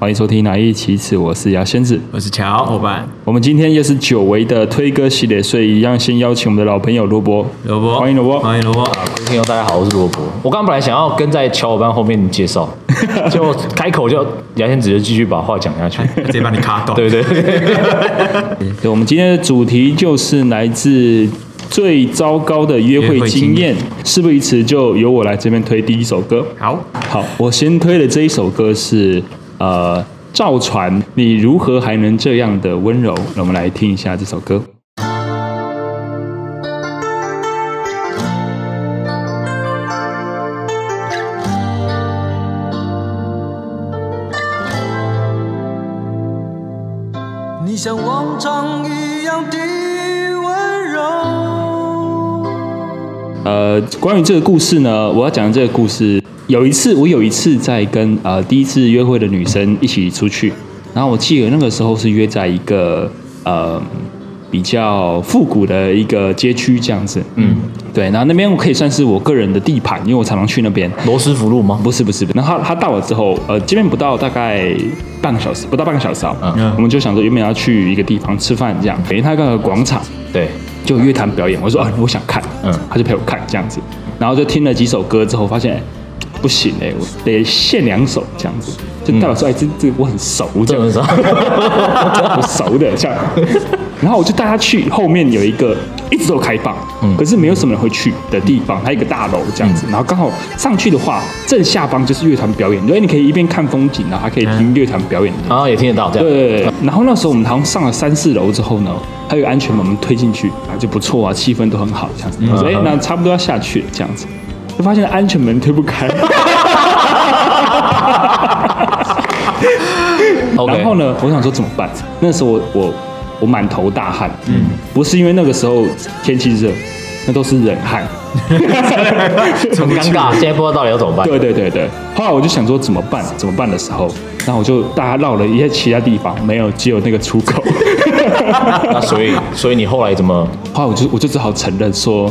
欢迎收听《哪一期次》，我是牙仙子，我是乔伙伴。我们今天又是久违的推歌系列，所以一样先邀请我们的老朋友罗伯。罗伯，欢迎罗伯，欢迎罗伯。啊，各位听众大家好，我是罗伯。我刚刚本来想要跟在乔伙伴后面介绍，结果开口就牙仙子就继续把话讲下去，直接把你卡断。对对对。对，我们今天的主题就是来自最糟糕的约会经验。事不宜迟，就由我来这边推第一首歌。好，好，我先推的这一首歌是。呃，赵传，你如何还能这样的温柔？那我们来听一下这首歌。你像我呃，关于这个故事呢，我要讲的这个故事。有一次，我有一次在跟呃第一次约会的女生一起出去，然后我记得那个时候是约在一个呃比较复古的一个街区这样子，嗯，对，然后那边我可以算是我个人的地盘，因为我常常去那边。罗斯福路吗？不是不是，然后他他到了之后，呃，见面不到大概半个小时，不到半个小时啊，嗯，我们就想说原本要去一个地方吃饭这样，等于他那个广场，对，就乐团表演，我说啊我想看，嗯，他就陪我看这样子，然后就听了几首歌之后发现。不行哎、欸，我得献两首这样子，就代表说哎，这这我很熟这样子，我熟的这样。然后我就带他去后面有一个一直都开放，可是没有什么人会去的地方，还有一个大楼这样子。然后刚好上去的话，正下方就是乐团表演，所以你可以一边看风景，然后还可以听乐团表演。然后也听得到这样。对。然后那时候我们好像上了三四楼之后呢，还有安全门，我们推进去啊就不错啊，气氛都很好这样子。我说哎，那差不多要下去了这样子。就发现安全门推不开，然后呢，我想说怎么办？那时候我我我满头大汗，嗯，不是因为那个时候天气热，那都是冷汗，很尴尬。现在不知道到底要怎么办？对对对对。后来我就想说怎么办？怎么办的时候，然后我就大家绕了一些其他地方，没有，只有那个出口。那所以所以你后来怎么？后来我就我就只好承认说。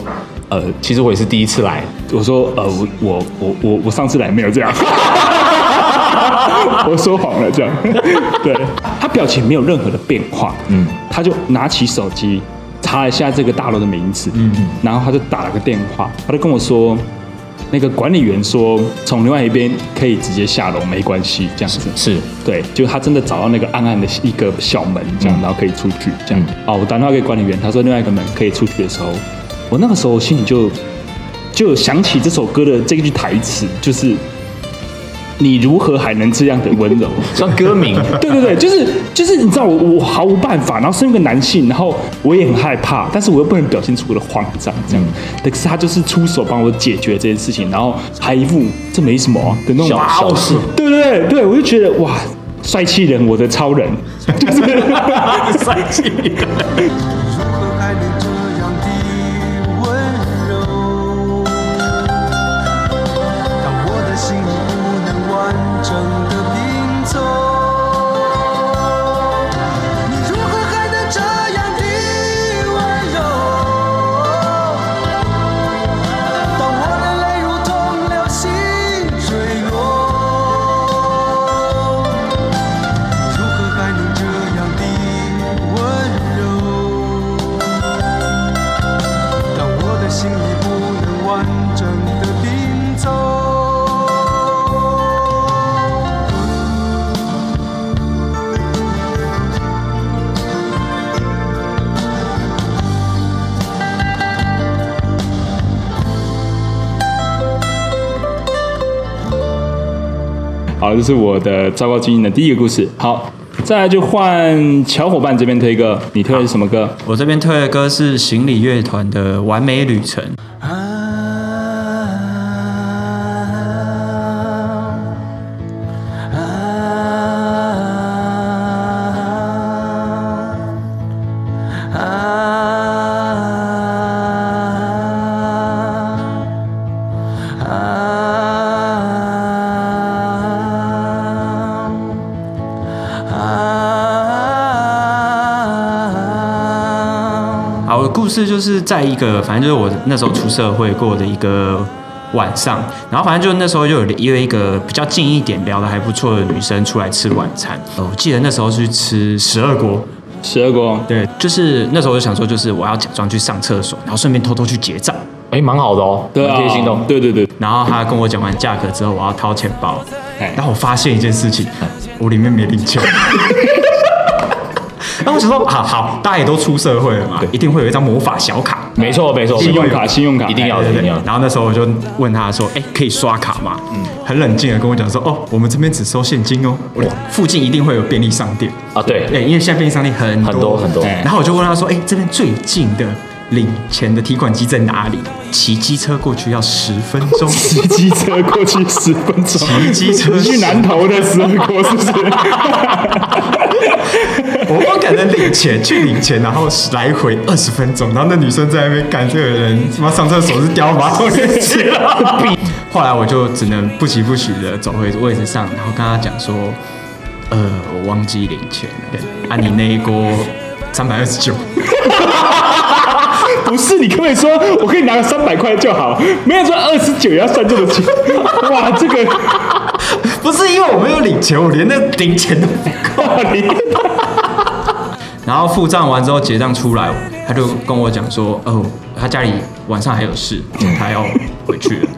呃，其实我也是第一次来。我说，呃，我我我我我上次来没有这样，我说谎了这样。对，他表情没有任何的变化，嗯，他就拿起手机查了一下这个大楼的名字，嗯嗯，然后他就打了个电话，他就跟我说，那个管理员说从另外一边可以直接下楼，没关系，这样子是，是对，就他真的找到那个暗暗的一个小门，这样，然后可以出去，这样。哦，我打电话给管理员，他说另外一个门可以出去的时候。我那个时候心里就就想起这首歌的这句台词，就是你如何还能这样的温柔？像歌名，对对对，就是就是你知道我我毫无办法，然后身为一个男性，然后我也很害怕，但是我又不能表现出我的慌张，这样。但是他就是出手帮我解决这件事情，然后还一副这没什么的那种小事，对对对对，我就觉得哇，帅气人，我的超人，就 是 帅气人。这是我的糟糕经验的第一个故事。好，再来就换小伙伴这边推歌，你推的是什么歌？我这边推的歌是行李乐团的《完美旅程》。故事就是在一个，反正就是我那时候出社会过的一个晚上，然后反正就那时候就有约一个比较近一点、聊得还不错的女生出来吃晚餐。我记得那时候是去吃十二锅，十二锅，对，就是那时候就想说，就是我要假装去上厕所，然后顺便偷偷去结账。哎，蛮好的哦，对啊，贴心的。对对对。然后他跟我讲完价格之后，我要掏钱包，然后我发现一件事情，我里面没零钱。我想说，好好，大家也都出社会了嘛，一定会有一张魔法小卡。没错没错，信用卡信用卡一定要的，一定要。然后那时候我就问他说，哎，可以刷卡吗？嗯，很冷静的跟我讲说，哦，我们这边只收现金哦。附近一定会有便利商店啊，对，对，因为现在便利商店很很多很多。然后我就问他说，哎，这边最近的。领钱的提款机在哪里？骑机车过去要十分钟。骑机车过去十分钟。骑机车去南投的时候，是不是？我不可能领钱去领钱，然后来回二十分钟。然后那女生在那边干，这个人他妈上厕所是掉马桶里去了。后来我就只能不疾不徐的走回位置上，然后跟他讲说：“呃，我忘记领钱了，啊，你那一锅三百二十九。”不是，你可不可以说，我可以拿个三百块就好，没有说二十九也要算这么清。哇，这个 不是因为我没有领钱，我连那零钱都不够领。然后付账完之后结账出来，他就跟我讲说，哦，他家里晚上还有事，他要回去了。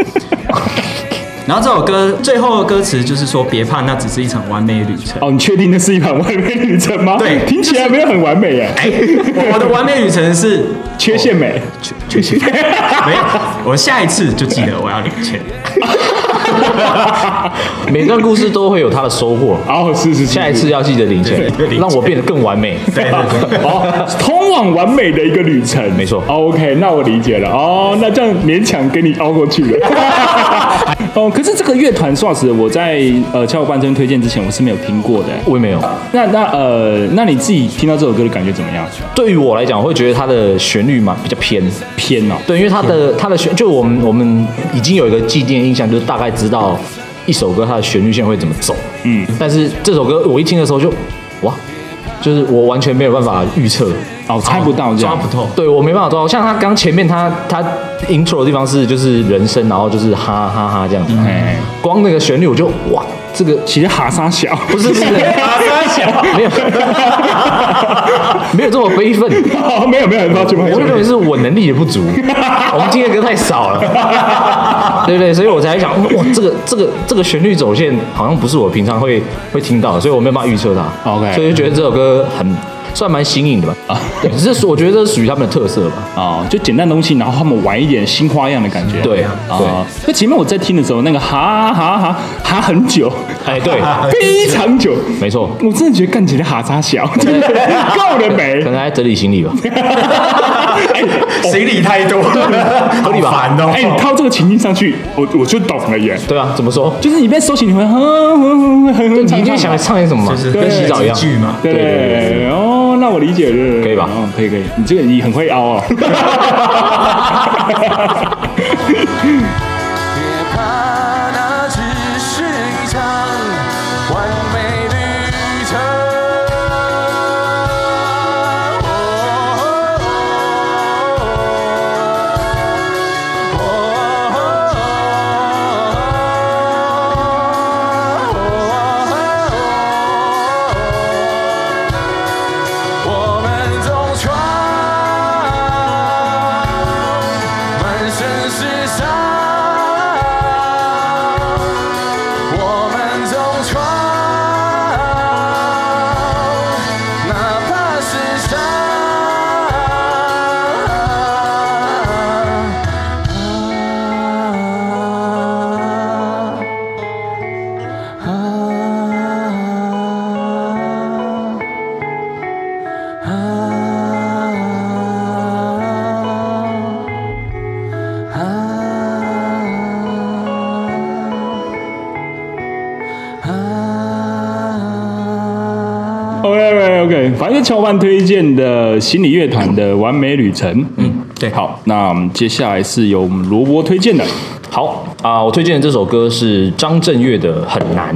然后这首歌最后的歌词就是说，别怕，那只是一场完美旅程。哦，你确定那是一场完美旅程吗？对，听起来没有很完美耶。哎，我的完美旅程是缺陷美，缺缺陷 没有。我下一次就记得我要领钱。每段故事都会有它的收获。哦，是是是，下一次要记得领钱，让我变得更完美。对对对，哦，通往完美的一个旅程，没错。OK，那我理解了。哦，那这样勉强给你熬过去了。哦。可是这个乐团说实，我在呃敲伙伴这边推荐之前，我是没有听过的，我也没有。那那呃，那你自己听到这首歌的感觉怎么样？对于我来讲，我会觉得它的旋律嘛比较偏偏哦。对，因为它的它的旋，就我们我们已经有一个既定印象，就是大概知道一首歌它的旋律线会怎么走。嗯。但是这首歌我一听的时候就哇，就是我完全没有办法预测。哦，猜不到，抓不透。对，我没办法抓。像他刚前面他他 intro 的地方是就是人声，然后就是哈哈哈这样子。哎，光那个旋律我就哇，这个其实哈沙小，不是不是哈沙小，没有 没有这么悲愤。哦，没有没有，抱歉抱歉。我认为是我能力也不足，我们听的歌太少了，对不对？所以我才想哇，这个这个这个旋律走线好像不是我平常会会听到，所以我没有办法预测它。OK，所以就觉得这首歌很。算蛮新颖的吧？啊，对，只是我觉得这是属于他们的特色吧。啊，就简单的东西，然后他们玩一点新花样的感觉。对啊，对。那前面我在听的时候，那个哈哈哈哈很久，哎，对，非常久，没错。我真的觉得干起来哈扎小，真的 够了没？可能还整理行李吧。行李太多，合理吧？烦哦。哎，你靠这个情境上去，我我就懂了耶。对啊，怎么说？就是你被收起，你会哼哼哼哼，你就想唱点什么嘛？跟洗澡一样。对对。对对。哦，那我理解了，可以吧？可以可以，你这个你很会凹哦。反正敲伙伴推荐的心理乐团的完美旅程，嗯，对，好，那我们接下来是由我们萝卜推荐的，好啊，我推荐的这首歌是张震岳的《很难》。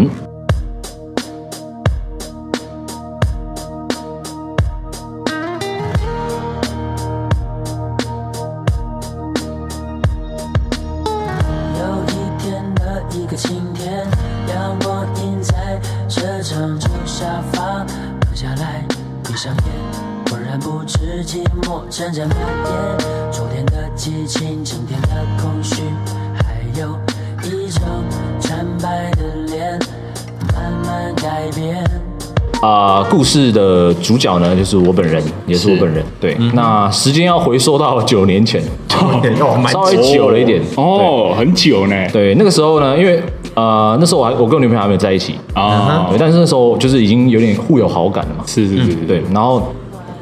事的主角呢，就是我本人，也是我本人。对，嗯、那时间要回溯到九年前，哦、稍微久了一点哦，很久呢。对，那个时候呢，因为呃，那时候我还我跟我女朋友还没有在一起啊，对，但是那时候就是已经有点互有好感了嘛。是是是，是，对，然后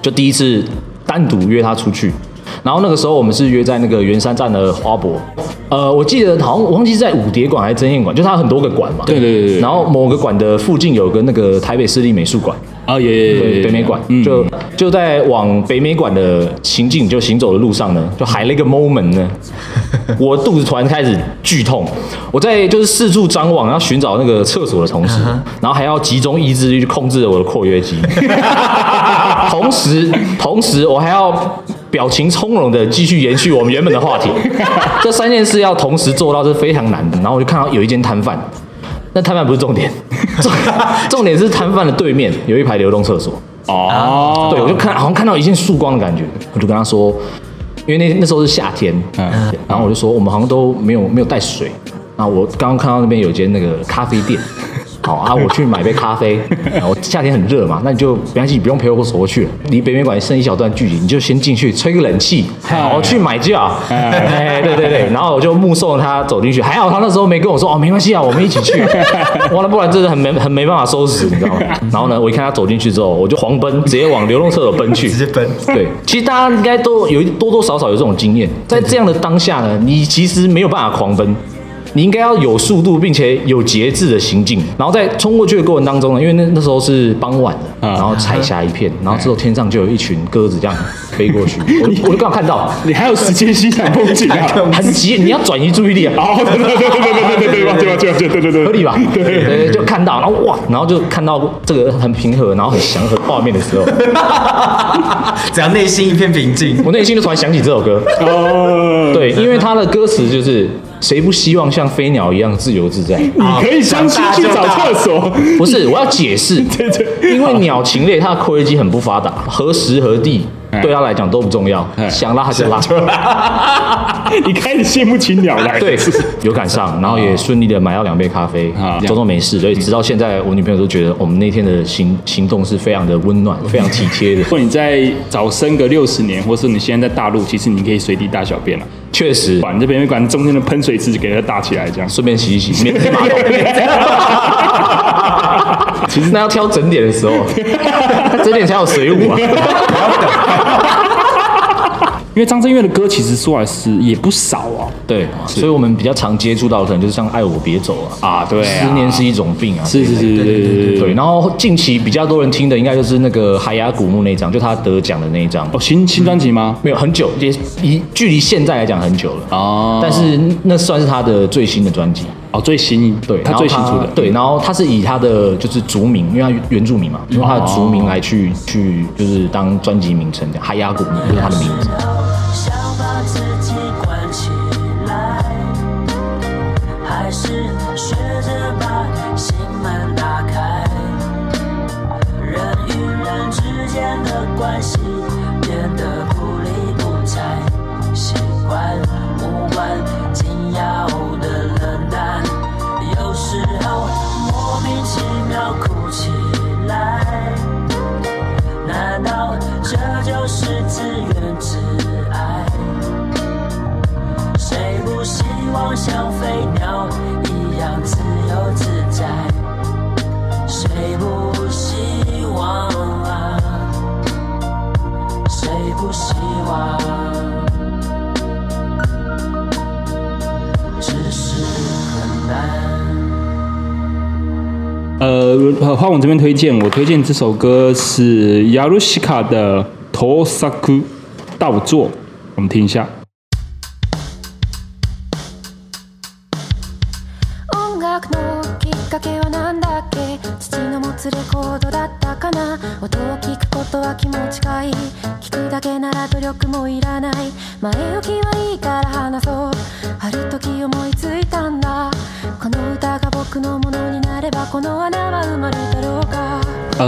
就第一次单独约她出去。然后那个时候我们是约在那个圆山站的花博，呃，我记得好像我忘记是在五蝶馆还是真艳馆，就它很多个馆嘛。对对对。然后某个馆的附近有个那个台北市立美术馆啊，也北美馆，嗯、就就在往北美馆的行进就行走的路上呢，就还了一个 moment 呢，我肚子突然开始剧痛，我在就是四处张望，然后寻找那个厕所的同时，然后还要集中意志力去控制我的括约肌，同时同时我还要。表情从容的继续延续我们原本的话题，这三件事要同时做到是非常难的。然后我就看到有一间摊贩，那摊贩不是重点，重重点是摊贩的对面有一排流动厕所。哦，对，我就看好像看到一线曙光的感觉，我就跟他说，因为那那时候是夏天，嗯，然后我就说我们好像都没有没有带水，然后我刚刚看到那边有间那个咖啡店。好啊，我去买杯咖啡。我夏天很热嘛，那你就没关系，你不用陪我走过去了，离北美馆剩一小段距离，你就先进去吹个冷气。好，我去买就好。哎，对对对，然后我就目送他走进去，还好他那时候没跟我说哦，没关系啊，我们一起去。完了，不然真的很没很没办法收拾，你知道吗？然后呢，我一看他走进去之后，我就狂奔，直接往流动厕所奔去。直接奔。对，其实大家应该都有多多少少有这种经验，在这样的当下呢，你其实没有办法狂奔。你应该要有速度，并且有节制的行进，然后在冲过去的过程当中呢，因为那那时候是傍晚的，然后彩霞一片，然后之后天上就有一群鸽子这样飞过去，我我就刚好看到，你还有时间欣赏风景啊，很急，你要转移注意力啊，哦，对对对对对对对对对对对对对，合理吧？对对对，就看到，然后哇，然后就看到这个很平和，然后很祥和画面的时候，只要内心一片平静，我内心就突然想起这首歌，哦，对，因为它的歌词就是。谁不希望像飞鸟一样自由自在？你可以相信去找厕所。不是，我要解释。对对，因为鸟禽类它的括约肌很不发达，何时何地对它来讲都不重要，想拉就拉。你开始羡慕起鸟来。对，有赶上，然后也顺利的买到两杯咖啡，装作没事。所以直到现在，我女朋友都觉得我们那天的行行动是非常的温暖，非常体贴的。如果你在早生个六十年，或是你现在在大陆，其实你可以随地大小便了。确实，管这边管中间的喷水池给它搭起来，这样顺便洗一洗，免 马桶。其实那要挑整点的时候，整点才有水舞啊。因为张震岳的歌其实说来是也不少啊，对，所以我们比较常接触到的可能就是像《爱我别走》啊，啊，对，思念是一种病啊，是是是是是，对。然后近期比较多人听的应该就是那个海牙古墓那张，就他得奖的那一张。哦，新新专辑吗？没有，很久，也一距离现在来讲很久了哦。但是那算是他的最新的专辑哦，最新，对，他最新出的，对。然后他是以他的就是族名，因为他原住民嘛，用他的族名来去去就是当专辑名称，这样海牙古墓就是他的名字。呃，花我这边推荐，我推荐这首歌是亚鲁西卡的《托萨库倒作》，我们听一下。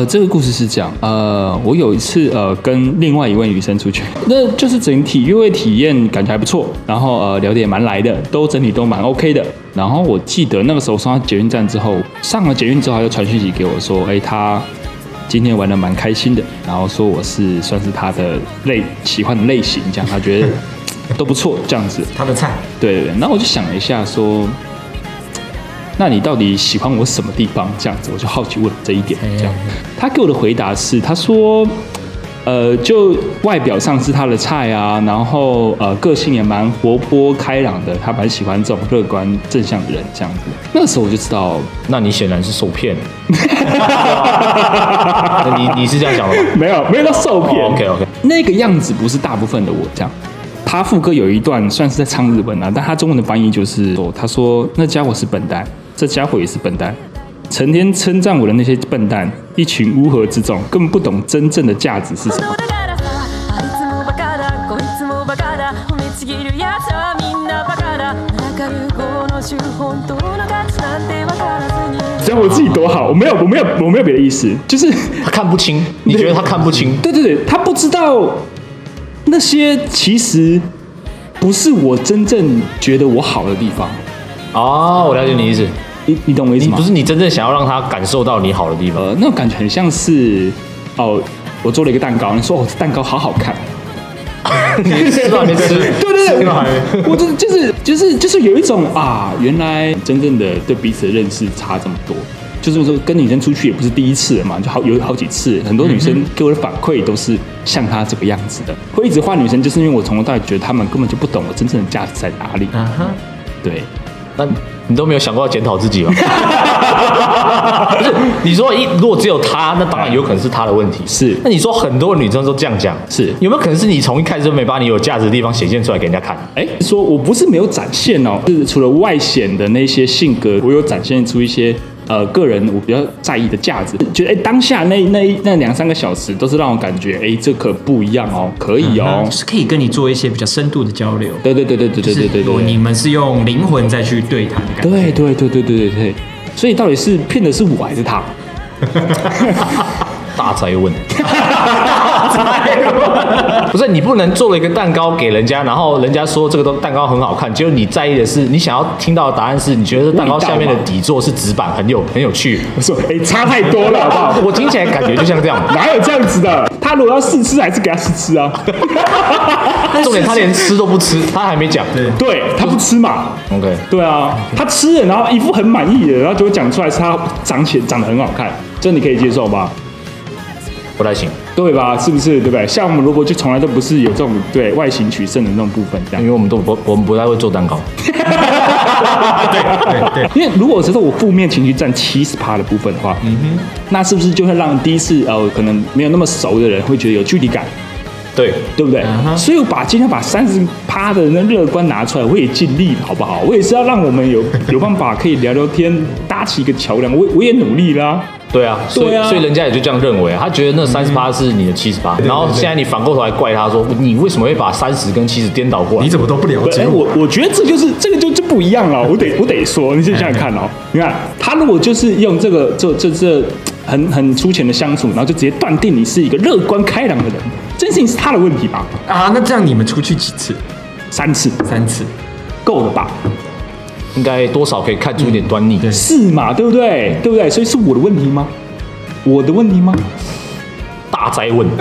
呃，这个故事是这样，呃，我有一次呃跟另外一位女生出去，那就是整体约会体验感觉还不错，然后呃聊得也蛮来的，都整体都蛮 OK 的。然后我记得那个时候上到捷运站之后，上了捷运之后，他就传讯息给我说，哎，他今天玩的蛮开心的，然后说我是算是他的类喜欢的类型，这样他觉得都不错，这样子。他的菜。对对对。然后我就想了一下，说，那你到底喜欢我什么地方？这样子，我就好奇问这一点。这样，他给我的回答是，他说。呃，就外表上是他的菜啊，然后呃，个性也蛮活泼开朗的，他蛮喜欢这种乐观正向的人这样子。那个时候我就知道，那你显然是受骗。你你是这样讲的吗？没有，没有到受骗。Oh, OK OK，那个样子不是大部分的我这样。他副歌有一段算是在唱日文啊，但他中文的翻译就是说，他说那家伙是笨蛋，这家伙也是笨蛋。成天称赞我的那些笨蛋，一群乌合之众，根本不懂真正的价值是什么。只要我自己多好，我没有，我没有，我没有别的意思，就是他看不清。你觉得他看不清？对对对，他不知道那些其实不是我真正觉得我好的地方。哦，我了解你意思。你你懂我意思吗？不是你真正想要让他感受到你好的地方，呃，那种感觉很像是哦，我做了一个蛋糕，你说哦，这蛋糕好好看，你吃到没吃？对 对对，我就就是就是就是有一种啊，原来真正的对彼此的认识差这么多，就是说跟女生出去也不是第一次了嘛，就好有好几次，很多女生给我的反馈都是像她这个样子的，会一直换女生，就是因为我从头到尾觉得她们根本就不懂我真正的价值在哪里。嗯哼，对，那。你都没有想过要检讨自己吗？不是，你说一如果只有他，那当然有可能是他的问题。是，那你说很多女生都这样讲，是有没有可能是你从一开始就没把你有价值的地方显现出来给人家看？哎，说我不是没有展现哦，是除了外显的那些性格，我有展现出一些。呃，个人我比较在意的价值，觉得哎，当下那那那两三个小时都是让我感觉哎，这可不一样哦，可以哦，是可以跟你做一些比较深度的交流。对对对对对对对对对，你们是用灵魂再去对谈的感觉。对对对对对对对，所以到底是骗的是我还是他？大宅问。不是你不能做了一个蛋糕给人家，然后人家说这个都蛋糕很好看，结果你在意的是你想要听到的答案是你觉得蛋糕下面的底座是纸板，很有很有趣。我说哎，差太多了，好不好？我听起来感觉就像这样，哪有这样子的？他如果要试吃，还是给他试吃啊？重点他连吃都不吃，他还没讲。对，对他不吃嘛？OK，对啊，他吃了，然后一副很满意的，然后结果讲出来是他长起来长得很好看，这你可以接受吧？不太行。对吧？是不是？对不对？像我们萝卜就从来都不是有这种对外形取胜的那种部分，这样，因为我们都不，我们不太会做蛋糕。对对对，因为如果是说我负面情绪占七十趴的部分的话，嗯哼，那是不是就会让第一次呃可能没有那么熟的人会觉得有距离感？对，对不对？所以我把今天把三十趴的那乐观拿出来，我也尽力了，好不好？我也是要让我们有有办法可以聊聊天，搭起一个桥梁。我我也努力啦。对啊，所以啊，所以人家也就这样认为，他觉得那三十八是你的七十八，然后现在你反过头来怪他说，你为什么会把三十跟七十颠倒过来？你怎么都不了解我？我觉得这就是这个就就不一样了，我得我得说，你先想想看哦，你看他如果就是用这个这这这很很粗浅的相处，然后就直接断定你是一个乐观开朗的人，这件事情是他的问题吧？啊，那这样你们出去几次？三次，三次够了吧？应该多少可以看出一点端倪，对，是嘛？对不对？对不对？所以是我的问题吗？我的问题吗？大灾问，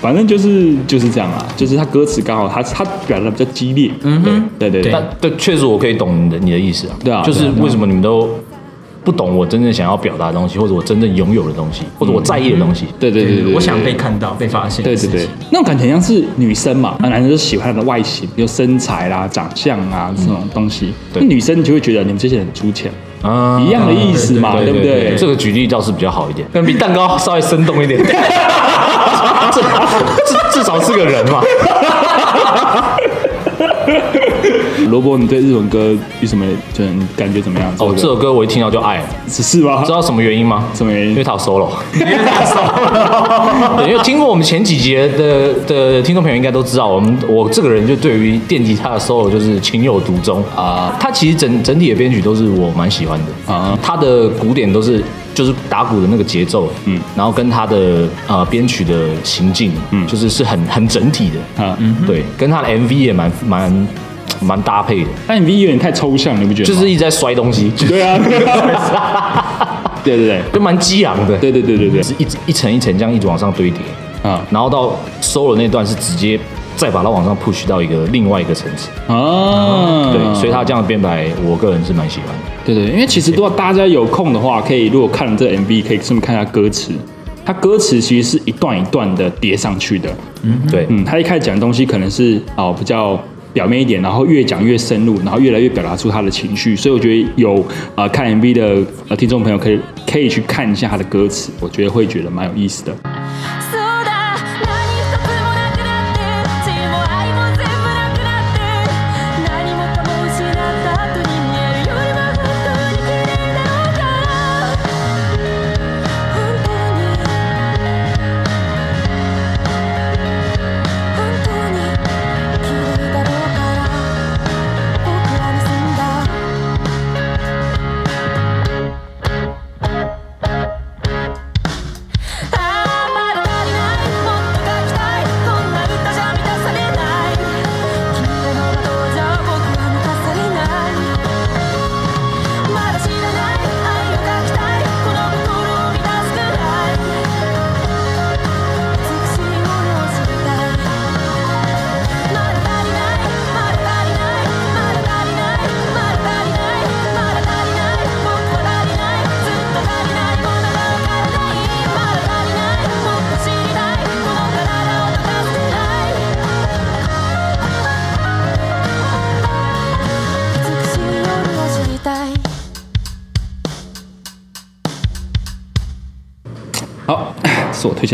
反正就是就是这样啊，就是他歌词刚好他他表达的比较激烈，嗯哼，对对对，但对确实我可以懂你的你的意思啊，对啊，就是为什么你们都不懂我真正想要表达的东西，或者我真正拥有的东西，或者我在意的东西，对对对对，我想被看到被发现，对对对，那种感觉像是女生嘛，那男生就喜欢她的外形，比如身材啦、长相啊这种东西，那女生就会觉得你们这些人很肤浅。啊，一样的意思嘛，对不对？这个举例倒是比较好一点，比蛋糕稍微生动一点。至至少是个人嘛。罗伯，你对日文歌有什么就你感觉怎么样？哦，这首歌我一听到就爱了，是是吗？知道什么原因吗？什么原因？因为他有 solo。因为他 solo。对，因为听过我们前几节的的听众朋友应该都知道，我们我这个人就对于电吉他的 solo 就是情有独钟啊。他其实整整体的编曲都是我蛮喜欢的啊，他的鼓点都是。就是打鼓的那个节奏，嗯，然后跟他的呃编曲的行进，嗯，就是是很很整体的，啊，嗯，对，跟他的 MV 也蛮蛮蛮搭配的。但 MV 有点太抽象，你不觉得？就是一直在摔东西。对啊，对 对对，就蛮激昂的。对对对对对，是一一层一层这样一直往上堆叠啊，然后到 solo 那段是直接再把它往上 push 到一个另外一个层次啊，对，所以他这样的编排，我个人是蛮喜欢的。对对，因为其实如果大家有空的话，可以如果看了这个 MV，可以顺便看一下歌词。它歌词其实是一段一段的叠上去的。嗯，对，嗯，他一开始讲的东西可能是哦比较表面一点，然后越讲越深入，然后越来越表达出他的情绪。所以我觉得有呃看 MV 的呃听众朋友可以可以去看一下他的歌词，我觉得会觉得蛮有意思的。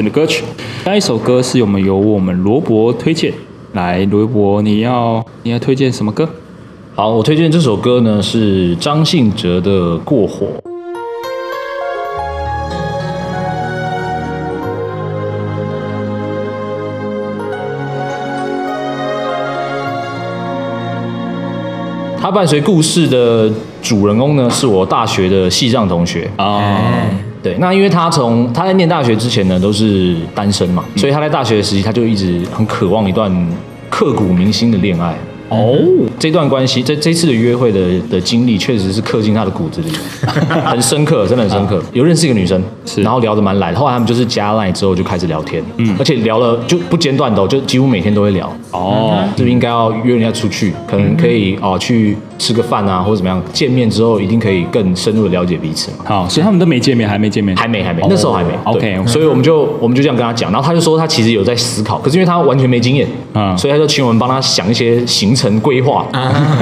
的歌曲，下一首歌是我们由我们罗伯推荐。来，罗伯，你要你要推荐什么歌？好，我推荐这首歌呢是张信哲的《过火》。他伴随故事的主人公呢，是我大学的系上同学啊。对，那因为他从他在念大学之前呢，都是单身嘛，所以他在大学时期，他就一直很渴望一段刻骨铭心的恋爱。哦，这段关系，这这次的约会的的经历，确实是刻进他的骨子里，很深刻，真的很深刻。有认识一个女生，是，然后聊得蛮来的，后来他们就是加 line 之后就开始聊天，嗯，而且聊了就不间断的，就几乎每天都会聊。哦，是不是应该要约人家出去？可能可以哦，去吃个饭啊，或者怎么样？见面之后一定可以更深入的了解彼此。好，所以他们都没见面，还没见面，还没，还没，那时候还没。OK，所以我们就我们就这样跟他讲，然后他就说他其实有在思考，可是因为他完全没经验，嗯，所以他就请我们帮他想一些行程。成规划，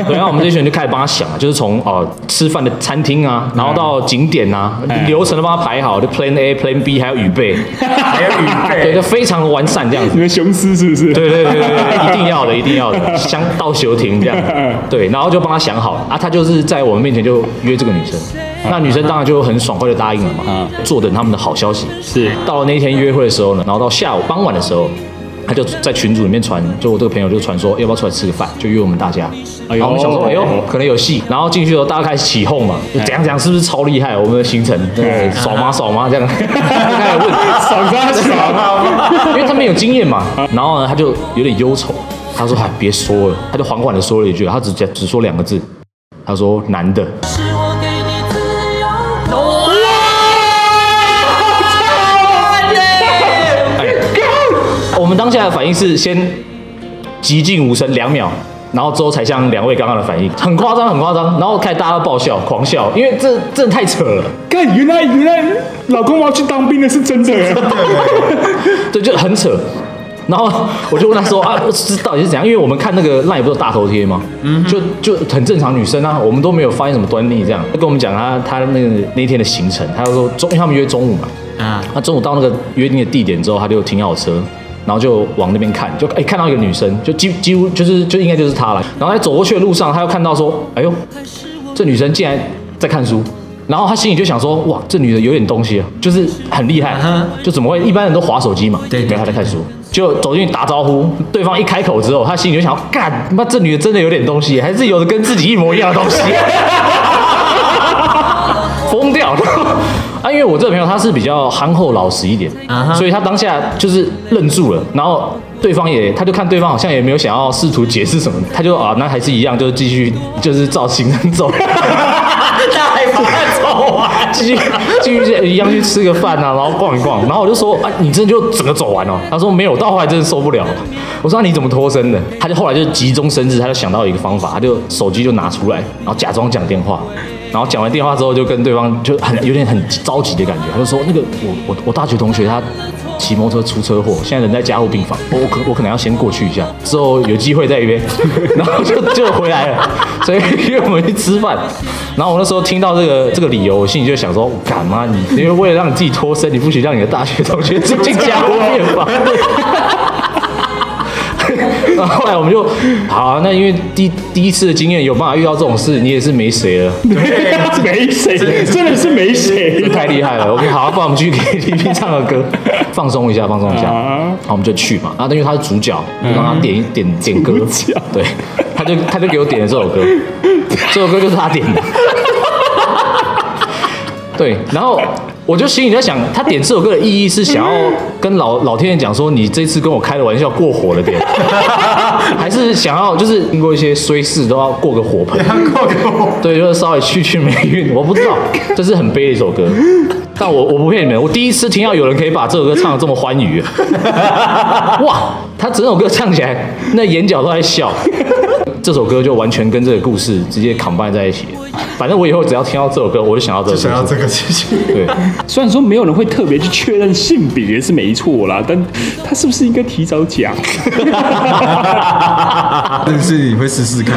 对，然后我们这群人就开始帮他想啊，就是从呃吃饭的餐厅啊，然后到景点啊，流程都帮他排好，就 Plan A、Plan B，还有预备，还有预备，对，就非常完善这样子。你们雄狮是不是？对对对对对，一定要的，一定要的，相到休庭这样。对，然后就帮他想好啊，他就是在我们面前就约这个女生，那女生当然就很爽快的答应了嘛，坐等他们的好消息。是，到了那一天约会的时候呢，然后到下午傍晚的时候。他就在群组里面传，就我这个朋友就传说要不要出来吃个饭，就约我们大家。然后我们想说，哎呦，可能有戏。然后进去的时候，大家开始起哄嘛，就怎样怎样，是不是超厉害？我们的行程，对，爽吗？爽吗？这样，就 开始问，爽吗？爽吗？因为他没有经验嘛。然后呢，他就有点忧愁，他说：“哎，别说了。”他就缓缓的说了一句，他只只说两个字，他说：“男的。”们当下的反应是先寂静无声两秒，然后之后才像两位刚刚的反应，很夸张，很夸张，然后开始大家都爆笑，狂笑，因为这真的太扯了。看，原来原来老公我要去当兵的是真的，对，就很扯。然后我就问他说啊，这到底是怎样？因为我们看那个 LINE 不是大头贴吗？嗯，就就很正常，女生啊，我们都没有发现什么端倪，这样。他跟我们讲他他那个那天的行程，他就说中，因为他们约中午嘛，啊，那中午到那个约定的地点之后，他就停好车。然后就往那边看，就哎看到一个女生，就几几乎就是就应该就是她了。然后在走过去的路上，他又看到说，哎呦，这女生竟然在看书。然后他心里就想说，哇，这女的有点东西啊，就是很厉害，就怎么会？一般人都滑手机嘛，对，没有他在看书，就走进去打招呼。对方一开口之后，他心里就想，干，妈，这女的真的有点东西，还是有的跟自己一模一样的东西，疯掉了啊！因为我这个朋友他是比较憨厚老实一点，所以他当下就是愣住了，然后对方也，他就看对方好像也没有想要试图解释什么，他就啊，那还是一样，就继续就是照行程走。他还不走啊，继续继续一样去吃个饭啊，然后逛一逛，然后我就说啊，你真的就整个走完了？他说没有，到后来真的受不了。我说你怎么脱身的？他就后来就急中生智，他就想到一个方法，他就手机就拿出来，然后假装讲电话，然后讲完电话之后就跟对方就很有点很着急的感觉，他就说那个我我我大学同学他。骑摩托车出车祸，现在人在加护病房，我可我可能要先过去一下，之后有机会再约，然后就就回来了，所以约我们去吃饭。然后我那时候听到这个这个理由，我心里就想说，敢吗你因为为了让你自己脱身，你不许让你的大学同学进加护病房。然 后后来我们就好、啊，那因为第第一次的经验有办法遇到这种事，你也是没谁了，对，没谁，真的是没谁，太厉害了。OK，好，不然我们继续给 KTV 唱个歌，放松一下，放松一下。好，我们就去嘛。然后因为他是主角，就让他点一点点歌。对，他就他就给我点了这首歌，这首歌就是他点的。对，然后。我就心里在想，他点这首歌的意义是想要跟老老天爷讲说，你这次跟我开的玩笑过火了点，还是想要就是经过一些衰事都要过个火盆，过个火，对，就是稍微去去霉运，我不知道，这是很悲的一首歌。但我我不骗你们，我第一次听到有人可以把这首歌唱得这么欢愉，哇，他整首歌唱起来，那眼角都在笑。这首歌就完全跟这个故事直接 combine 在一起。反正我以后只要听到这首歌，我就想到这个，想要这个事情。对，虽然说没有人会特别去确认性别是没错啦，但他是不是应该提早讲？但是你会试试看？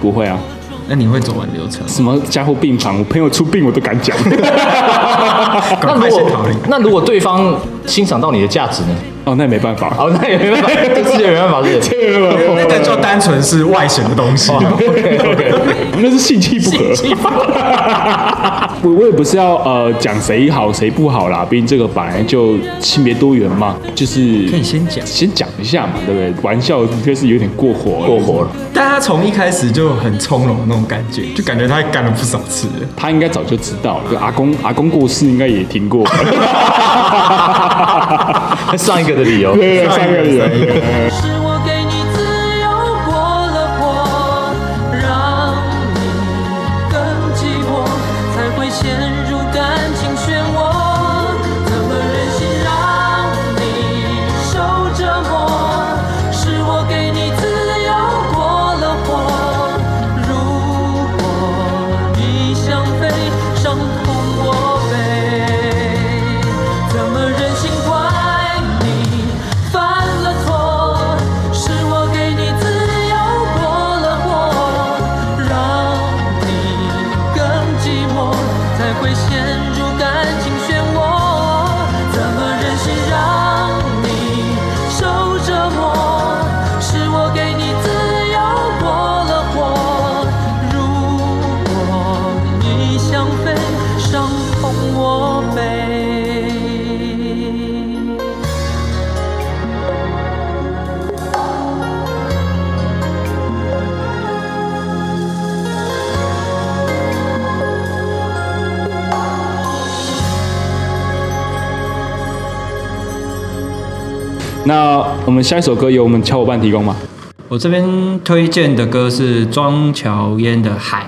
不会啊。那你会走完流程？什么家护病房？我朋友出病我都敢讲。那如果那如果对方欣赏到你的价值呢？哦，那也没办法。哦，那也没办法，这也没办法，是。那个就单纯是外显的东西。OK OK，那是性气不合。我我也不是要呃讲谁好谁不好啦，毕竟这个本来就性别多元嘛，就是可以先讲先讲一下嘛，对不对？玩笑就是有点过火过火了。但他从一开始就很从容那种感觉，就感觉他干了不少次。他应该早就知道，就阿公阿公过世应该也听过。上一个的理由，对，上一个理由。那我们下一首歌由我们小伙伴提供吗？我这边推荐的歌是庄乔嫣的《海》。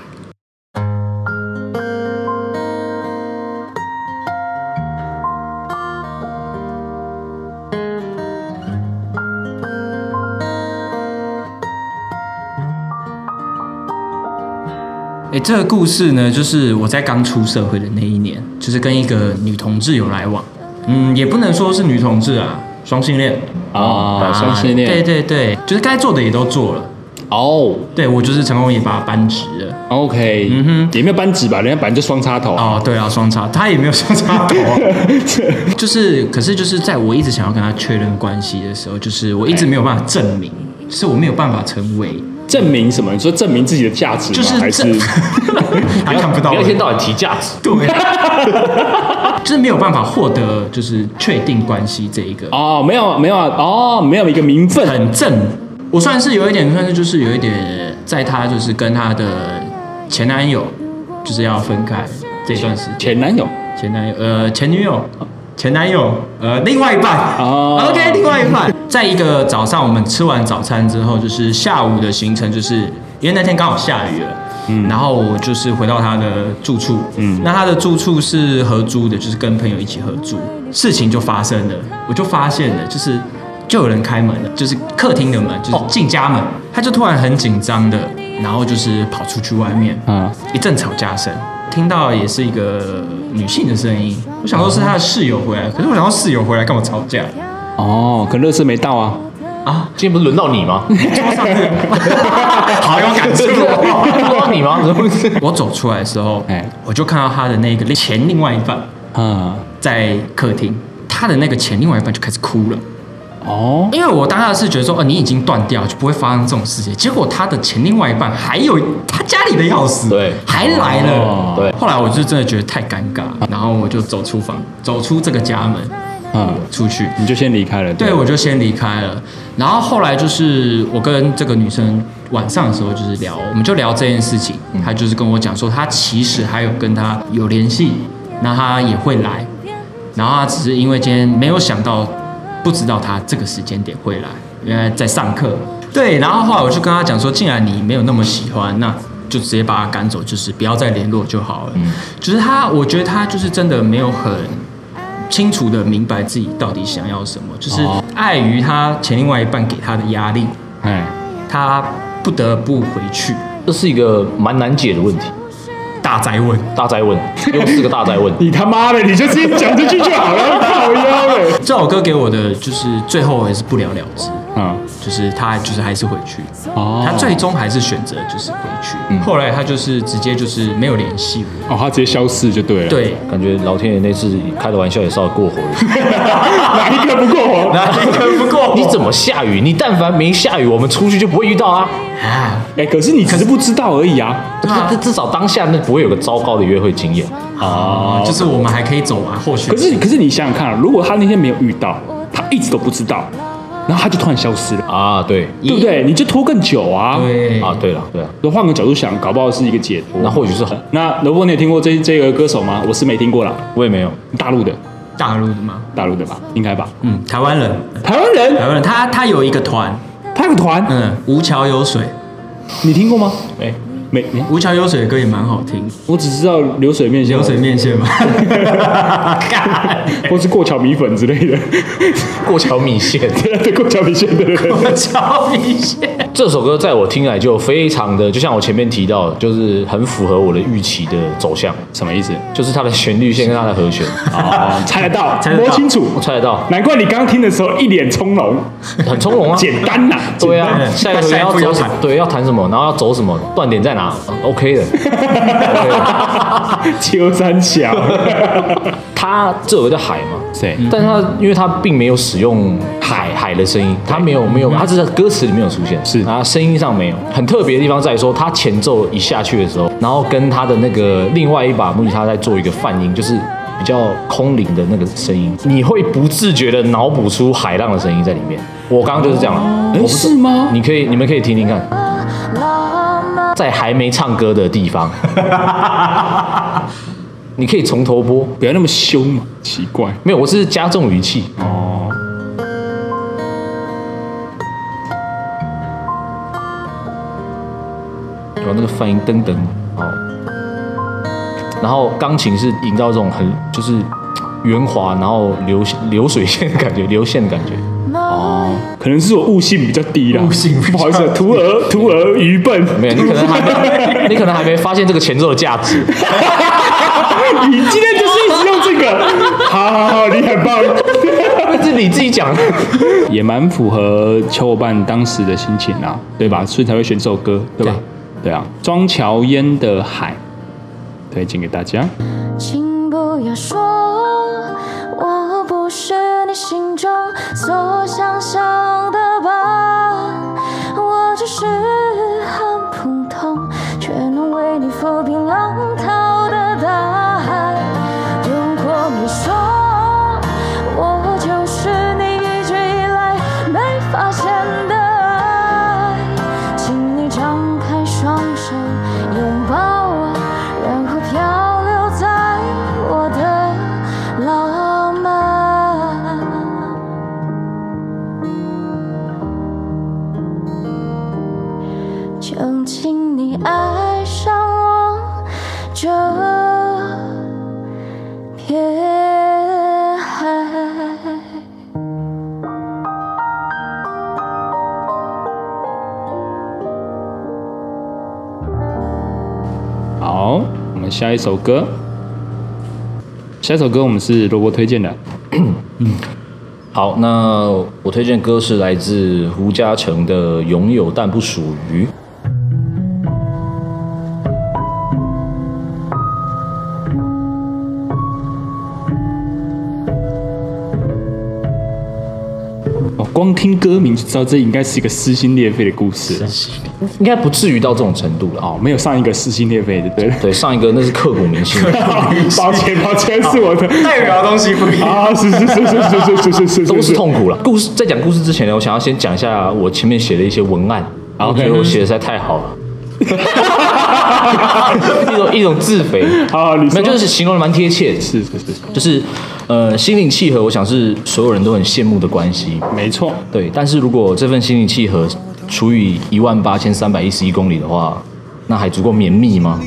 哎，这个故事呢，就是我在刚出社会的那一年，就是跟一个女同志有来往。嗯，也不能说是女同志啊。双性恋。啊，双性恋，对对对，就是该做的也都做了，哦，对我就是成功也把它扳直了。OK，嗯哼，也没有扳直吧？人家本来就双插头。哦，对啊，双插，他也没有双插头。就是，可是就是在我一直想要跟他确认关系的时候，就是我一直没有办法证明，是我没有办法成为。证明什么？你说证明自己的价值，就是还是？还看不到，一天到晚提价值，对，就是没有办法获得就是确定关系这一个。哦，没有没有啊，哦，没有一个名分很正。我算是有一点，算是就是有一点，在他就是跟他的前男友就是要分开这段时间。前男友，前男友，呃，前女友，前男友，呃，另外一半。哦，OK，另外一半。在一个早上，我们吃完早餐之后，就是下午的行程，就是因为那天刚好下雨了，嗯，然后我就是回到他的住处，嗯，那他的住处是合租的，就是跟朋友一起合租，事情就发生了，我就发现了，就是。就有人开门了，就是客厅的门，就是进家门，他就突然很紧张的，然后就是跑出去外面，嗯，一阵吵架声，听到也是一个女性的声音，我想说是他的室友回来，可是我想说室友回来干嘛吵架？哦，可乐色没到啊，啊，今天不是轮到你吗？好有感触，轮到你吗？我走出来的时候，哎，我就看到他的那个前另外一半，啊，在客厅，他的那个前另外一半就开始哭了。哦，因为我当下是觉得说，哦，你已经断掉，就不会发生这种事情。结果他的前另外一半还有他家里的钥匙，对，还来了，对。后来我就真的觉得太尴尬，然后我就走出房，走出这个家门，嗯，出去，你就先离开了。对，我就先离开了。然后后来就是我跟这个女生晚上的时候就是聊，我们就聊这件事情。她就是跟我讲说，她其实还有跟他有联系，那她也会来，然后她只是因为今天没有想到。不知道她这个时间点会来，原来在上课。对，然后后来我就跟她讲说，既然你没有那么喜欢，那就直接把他赶走，就是不要再联络就好了。嗯，就是他，我觉得他就是真的没有很清楚的明白自己到底想要什么，就是碍于他前另外一半给他的压力，哎，他不得不回去。这是一个蛮难解的问题。大灾问，大灾问，又是个大灾问。你他妈的，你就直接讲这句就好了，靠腰嘞。这首歌给我的就是最后还是不了了之。嗯，就是他就是还是回去。哦，他最终还是选择就是回去。嗯，后来他就是直接就是没有联系我。哦，他直接消失就对了。对，感觉老天爷那次开的玩笑也稍微过火了。哪一个不过火？哪一个不过火？你怎么下雨？你但凡没下雨，我们出去就不会遇到啊。啊，哎，可是你可是不知道而已啊。他他至少当下那不会有个糟糕的约会经验啊。就是我们还可以走完或许。可是可是你想想看，如果他那天没有遇到，他一直都不知道，然后他就突然消失了啊，对对不对？你就拖更久啊。对啊，对了对了。那换个角度想，搞不好是一个解脱。那或许是很。那萝卜，你有听过这这个歌手吗？我是没听过啦，我也没有。大陆的，大陆的吗？大陆的吧，应该吧。嗯，台湾人，台湾人，台湾人，他他有一个团，他有个团，嗯，吴桥有水。你听过吗？没，没。吴桥有水的歌也蛮好听，我只知道流水面线，流水面线嘛，或是过桥米粉之类的，过桥米线，对，过桥米线，对，过桥米线。这首歌在我听来就非常的，就像我前面提到，就是很符合我的预期的走向。什么意思？就是它的旋律线跟它的和弦，哦，猜得到，摸清楚，我猜得到。难怪你刚刚听的时候一脸从容，很从容啊，简单呐，对啊，下一个要走，对，要弹什么，然后要走什么，断点在哪？OK 的。秋山桥，他这首歌叫海嘛？对，但是他因为他并没有使用海海的声音，他没有没有，他只是在歌词里面有出现，是啊，声音上没有。很特别的地方在于说，他前奏一下去的时候，然后跟他的那个另外一把木吉他在做一个泛音，就是比较空灵的那个声音，你会不自觉的脑补出海浪的声音在里面。我刚刚就是这样，哎，是吗？你可以，你们可以听听看，在还没唱歌的地方，你可以从头播，不要那么凶嘛，奇怪，没有，我是加重语气。哦。有那个泛音噔噔。哦，然后钢琴是营造这种很就是圆滑，然后流流水线的感觉，流线的感觉哦，可能是我悟性比较低啦，悟性不好意思，徒儿徒儿愚笨，没有，你可能还没 你可能还没发现这个前奏的价值，你今天就是一直用这个，好好好，你很棒。是你自己讲，也蛮符合小伙伴当时的心情啊，对吧？所以才会选这首歌，对吧？对，对啊，庄乔烟的海，推荐给大家。请不要说中所想象下一首歌，下一首歌我们是萝卜推荐的。嗯，好，那我推荐歌是来自胡嘉诚的《拥有但不属于》。光听歌名就知道，这应该是一个撕心裂肺的故事，应该不至于到这种程度了哦。没有上一个撕心裂肺的，对对，上一个那是刻骨铭心。抱歉抱歉，是我的代表东西不一样啊！是是是是是是是是，都是痛苦了。故事在讲故事之前呢，我想要先讲一下我前面写的一些文案，然后觉得我写的实在太好了。一种一种自肥啊，你没有，就是形容的蛮贴切的，是是是，就是呃心灵契合，我想是所有人都很羡慕的关系，没错，对。但是如果这份心灵契合除以一万八千三百一十一公里的话，那还足够绵密吗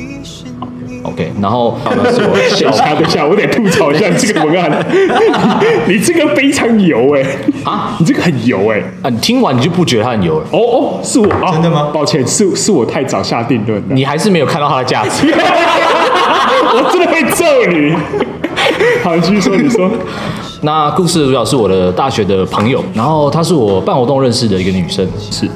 ？OK，然后好的，是我等一下，等一下，我得吐槽一下这个文案，你这个非常油哎啊，你这个很油哎啊，你听完你就不觉得它很油了？哦哦，是我啊，真的吗？抱歉，是是我太早下定论，你还是没有看到它的价值，我真的会揍你。好，继续说，你说，那故事的主角是我的大学的朋友，然后她是我办活动认识的一个女生，是。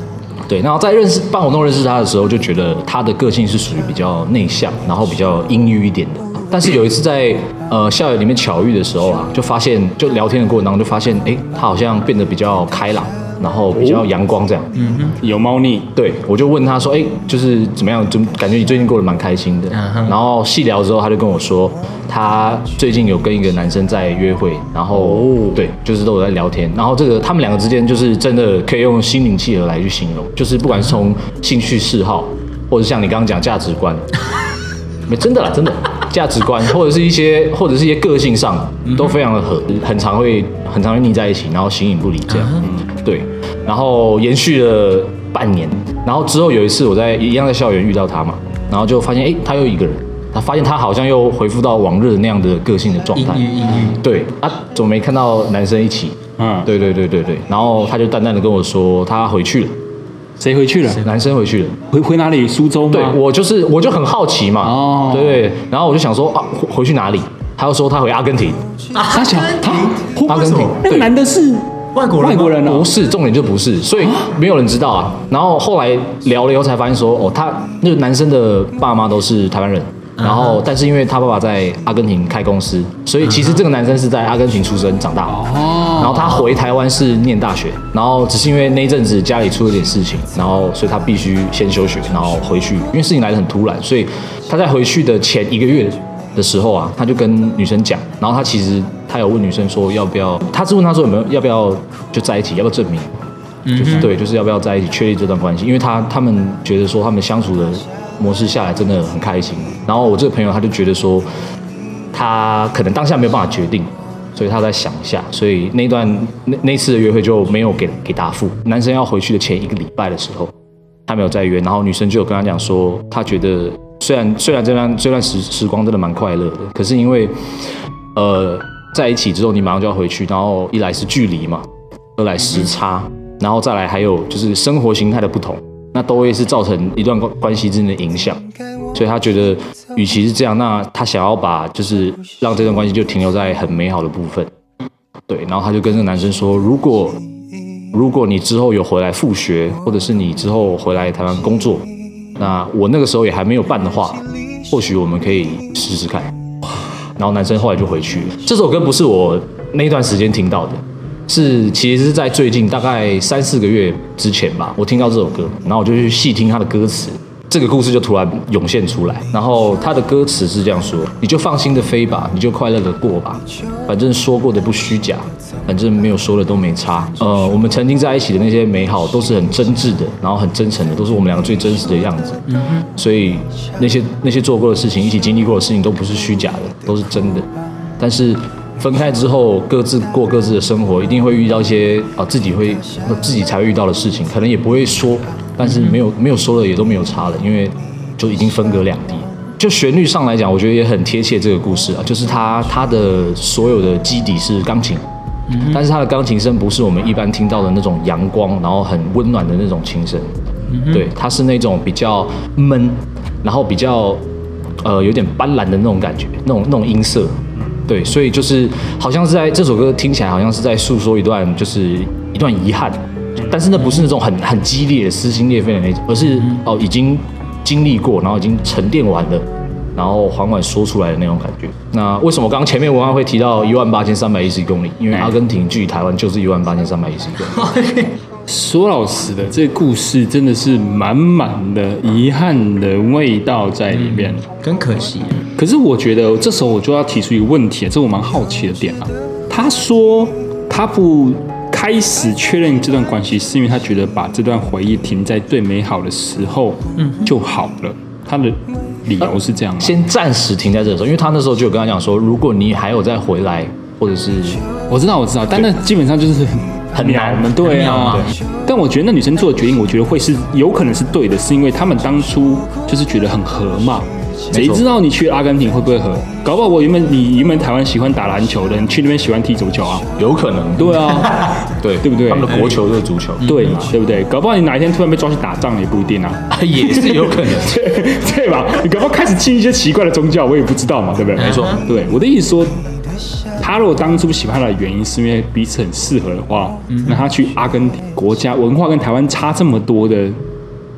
对，然后在认识办活动认识他的时候，就觉得他的个性是属于比较内向，然后比较阴郁一点的。但是有一次在呃校园里面巧遇的时候啊，就发现就聊天的过程当中就发现，哎，他好像变得比较开朗。然后比较阳光这样，嗯哼，有猫腻，对，我就问他说，哎，就是怎么样？就感觉你最近过得蛮开心的。然后细聊之后，他就跟我说，他最近有跟一个男生在约会，然后对，就是都有在聊天。然后这个他们两个之间就是真的可以用心灵契合来去形容，就是不管是从兴趣嗜好，或者像你刚刚讲价值观，没真的啦，真的。价值观，或者是一些或者是一些个性上都非常的合，很常会很常会腻在一起，然后形影不离这样，嗯，对。然后延续了半年，然后之后有一次我在一样在校园遇到他嘛，然后就发现哎，他又一个人，他发现他好像又恢复到往日的那样的个性的状态，对啊，怎么没看到男生一起？嗯，对对对对对，然后他就淡淡的跟我说他回去了，谁回去了？男生回去了，回回哪里？苏州吗？对，我就是我就很好奇嘛，哦，对，然后我就想说啊，回去哪里？他又说他回阿根廷，阿根廷，阿根廷，那个男的是。外国人，外国人不是重点就不是，所以没有人知道啊。然后后来聊了以后才发现说，哦，他那个男生的爸妈都是台湾人，然后但是因为他爸爸在阿根廷开公司，所以其实这个男生是在阿根廷出生长大。哦。然后他回台湾是念大学，然后只是因为那一阵子家里出了点事情，然后所以他必须先休学，然后回去，因为事情来得很突然，所以他在回去的前一个月的时候啊，他就跟女生讲，然后他其实他有问女生说要不要，他是问他说有没有要不要就在一起，要不要证明，就是对，就是要不要在一起确立这段关系，因为他他们觉得说他们相处的模式下来真的很开心，然后我这个朋友他就觉得说他可能当下没有办法决定，所以他在想一下，所以那段那那次的约会就没有给给答复。男生要回去的前一个礼拜的时候，他没有再约，然后女生就有跟他讲说他觉得。虽然虽然这段这段时时光真的蛮快乐的，可是因为，呃，在一起之后你马上就要回去，然后一来是距离嘛，二来时差，然后再来还有就是生活形态的不同，那都会是造成一段关关系之间的影响。所以他觉得，与其是这样，那他想要把就是让这段关系就停留在很美好的部分，对，然后他就跟这个男生说，如果如果你之后有回来复学，或者是你之后回来台湾工作，那我那个时候也还没有办的话，或许我们可以试试看。然后男生后来就回去了。这首歌不是我那段时间听到的，是其实是在最近大概三四个月之前吧，我听到这首歌，然后我就去细听他的歌词。这个故事就突然涌现出来，然后他的歌词是这样说：“你就放心的飞吧，你就快乐的过吧，反正说过的不虚假，反正没有说的都没差。呃，我们曾经在一起的那些美好都是很真挚的，然后很真诚的，都是我们两个最真实的样子。嗯，所以那些那些做过的事情，一起经历过的事情都不是虚假的，都是真的。但是分开之后，各自过各自的生活，一定会遇到一些啊、自己会自己才会遇到的事情，可能也不会说。”但是没有没有说的也都没有差了，因为就已经分隔两地。就旋律上来讲，我觉得也很贴切这个故事啊。就是它它的所有的基底是钢琴，但是它的钢琴声不是我们一般听到的那种阳光，然后很温暖的那种琴声。对，它是那种比较闷，然后比较呃有点斑斓的那种感觉，那种那种音色。对，所以就是好像是在这首歌听起来好像是在诉说一段就是一段遗憾。但是那不是那种很很激烈的撕心裂肺的那种，而是哦已经经历过，然后已经沉淀完了，然后缓缓说出来的那种感觉。那为什么刚刚前面文案会提到一万八千三百一十一公里？因为阿根廷距离台湾就是一万八千三百一十一公里。说老实的，这故事真的是满满的遗憾的味道在里面，很可惜。可是我觉得这时候我就要提出一个问题，这我蛮好奇的点啊。他说他不。开始确认这段关系，是因为他觉得把这段回忆停在最美好的时候，嗯，就好了。他的理由是这样，先暂时停在这个时候，因为他那时候就有跟他讲说，如果你还有再回来，或者是我知道我知道，但那基本上就是很很难，对啊。但我觉得那女生做的决定，我觉得会是有可能是对的，是因为他们当初就是觉得很合嘛。谁知道你去阿根廷会不会合？搞不好我原本你原本台湾喜欢打篮球的，你去那边喜欢踢足球啊？有可能。对啊，对对不对？他们的国球就是足球，对嘛？对不对？搞不好你哪一天突然被抓去打仗也不一定啊，也是有可能，对 对吧？你搞不好开始信一些奇怪的宗教，我也不知道嘛，对不对？没错，对我的意思说，他如果当初喜欢他的原因是因为彼此很适合的话，那他去阿根廷国家文化跟台湾差这么多的。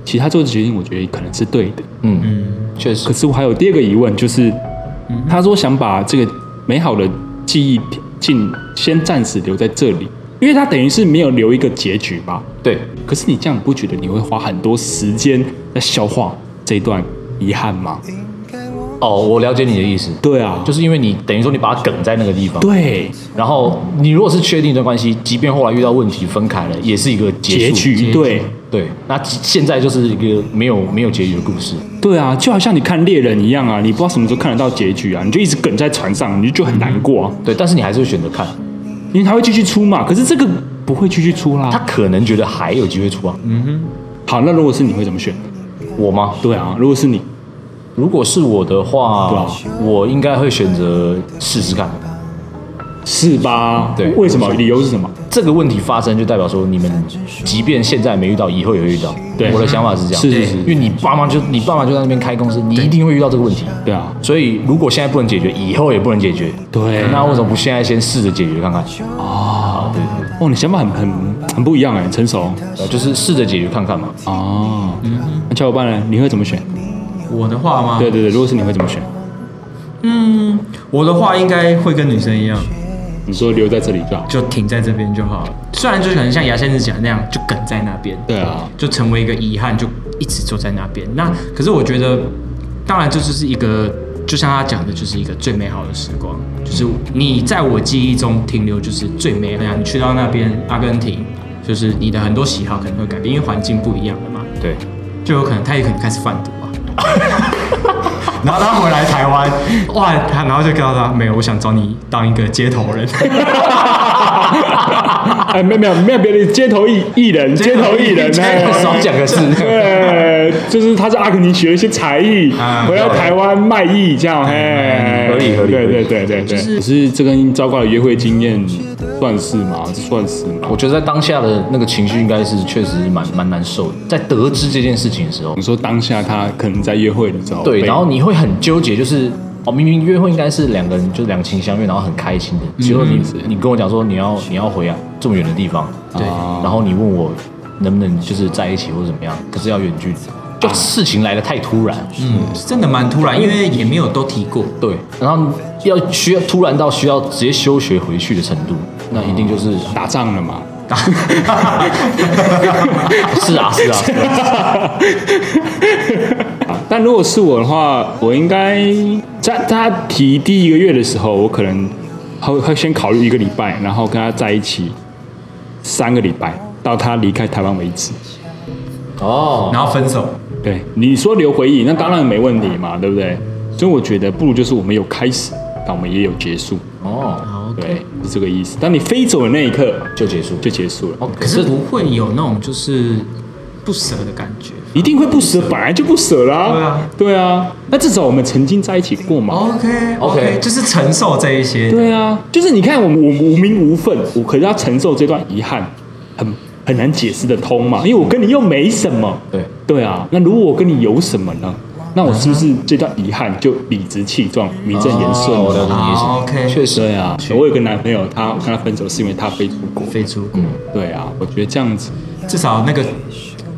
其实他做的决定，我觉得可能是对的。嗯嗯，确实。可是我还有第二个疑问，就是他说想把这个美好的记忆进先暂时留在这里，因为他等于是没有留一个结局吧？对。可是你这样不觉得你会花很多时间在消化这段遗憾吗？哦，我了解你的意思。对啊，就是因为你等于说你把它梗在那个地方。对。然后你如果是确定一段关系，即便后来遇到问题分开了，也是一个结局。对。对，那现在就是一个没有没有结局的故事。对啊，就好像你看猎人一样啊，你不知道什么时候看得到结局啊，你就一直梗在船上，你就就很难过啊。对，但是你还是会选择看，因为他会继续出嘛。可是这个不会继续出啦，他可能觉得还有机会出啊。嗯哼。好，那如果是你会怎么选？我吗？对啊，如果是你，如果是我的话，对啊，我应该会选择试试看。是吧？对，为什么？理由是什么？这个问题发生就代表说，你们即便现在没遇到，以后也会遇到。对，我的想法是这样。是是是，因为你爸妈就你爸妈就在那边开公司，你一定会遇到这个问题。对啊，所以如果现在不能解决，以后也不能解决。对，那为什么不现在先试着解决看看？啊，对对。哦，你想法很很很不一样哎，很成熟。就是试着解决看看嘛。哦，嗯。那小伙伴呢？你会怎么选？我的话吗？对对对，如果是你会怎么选？嗯，我的话应该会跟女生一样。你说留在这里就好，就停在这边就好了。虽然就可能像牙仙子讲的那样，就梗在那边。对啊，就成为一个遗憾，就一直坐在那边。那可是我觉得，当然这就是一个，就像他讲的，就是一个最美好的时光。就是你在我记忆中停留，就是最美的。你去到那边阿根廷，就是你的很多喜好可能会改变，因为环境不一样了嘛。对，就有可能他也可能开始贩毒啊。然后他回来台湾，哇，他然后就告诉他，没有，我想找你当一个街头人。哎，没有没有没有别的街头艺艺人，街头艺人，少讲个字。对，就是他在阿根廷学一些才艺，回到台湾卖艺，这样，嘿，合理合理。对对对对对。可是这跟糟糕的约会经验算是吗？算是吗？我觉得在当下的那个情绪应该是确实蛮蛮难受的。在得知这件事情的时候，你说当下他可能在约会的时候，对，然后你会很纠结，就是哦，明明约会应该是两个人就两情相悦，然后很开心的，结果你你跟我讲说你要你要回啊这么远的地方，对，然后你问我能不能就是在一起或者怎么样，可是要远距离，就事情来的太突然，嗯，真的蛮突然，因为也没有都提过，对，然后要需要突然到需要直接休学回去的程度，那一定就是打仗了嘛。是啊，是啊，是啊。但如果是我的话，我应该在他提第一个月的时候，我可能会会先考虑一个礼拜，然后跟他在一起三个礼拜，到他离开台湾为止。哦，然后分手。对，你说留回忆，那当然没问题嘛，对不对？所以我觉得不如就是我们有开始，但我们也有结束。哦。对，是这个意思。当你飞走的那一刻，就结束，就结束了。哦，可是不会有那种就是不舍的感觉，一定会不舍，本来就不舍啦。对啊，对啊。那至少我们曾经在一起过嘛。OK，OK，就是承受这一些。对啊，就是你看，我们我无名无份，我可是要承受这段遗憾，很很难解释得通嘛。因为我跟你又没什么。对，对啊。那如果我跟你有什么呢？那我是不是这段遗憾就理直气壮、名正言顺？我的意思，OK，确实对啊。我有个男朋友，他跟他分手是因为他飞出国，飞出国。对啊，我觉得这样子至少那个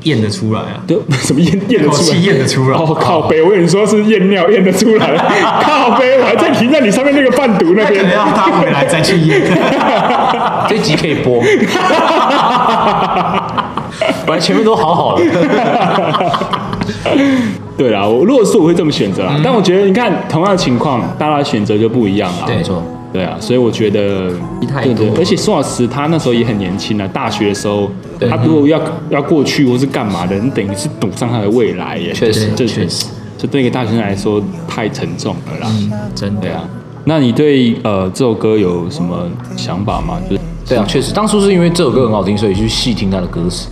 验得出来啊。对，什么验验得出来？验得出来。哦，靠背！我跟你说是验尿验得出来。靠背！我还在停在你上面那个贩毒那边，要他回来再去验。这集可以播。本来前面都好好的。对啦，我如果是我会这么选择啦，嗯、但我觉得你看同样的情况，大家的选择就不一样啊。没错，对啊，所以我觉得，对对，而且宋老师他那时候也很年轻啊，大学的时候，他如果要要过去或是干嘛的，你等于是赌上他的未来耶。确实，确实，这对一个大学生来说太沉重了啦。嗯、真的啊。那你对呃这首歌有什么想法吗？就是对啊，确实，当初是因为这首歌很好听，所以去细听他的歌词。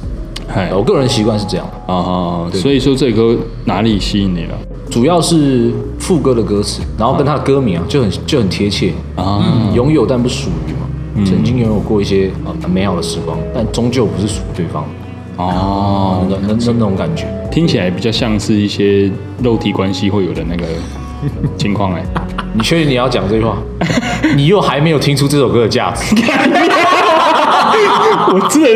我个人习惯是这样。啊，所以说这首歌哪里吸引你了？主要是副歌的歌词，然后跟他的歌名啊就很就很贴切。啊，拥有但不属于嘛，曾经拥有过一些很美好的时光，但终究不是属于对方。哦，那那那那种感觉，听起来比较像是一些肉体关系会有的那个情况哎，你确定你要讲这句话？你又还没有听出这首歌的价值？我真的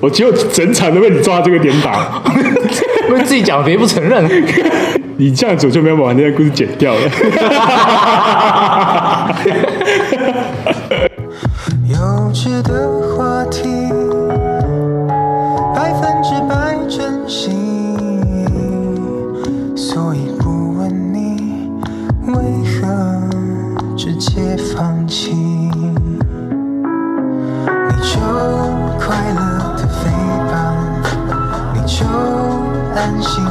是。我就整场都被你抓这个点打，因为自己讲别不承认，你这样子就没有把那个故事剪掉了。幼稚的话题，心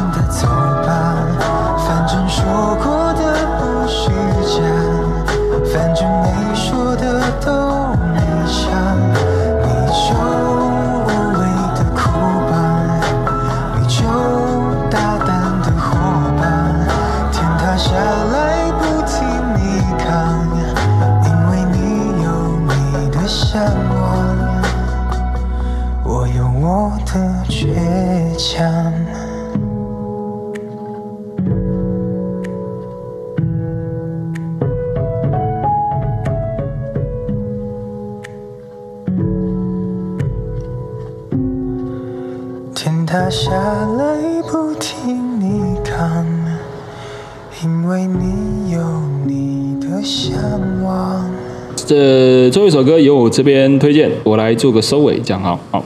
这最后一首歌由我这边推荐，我来做个收尾，这样好，好。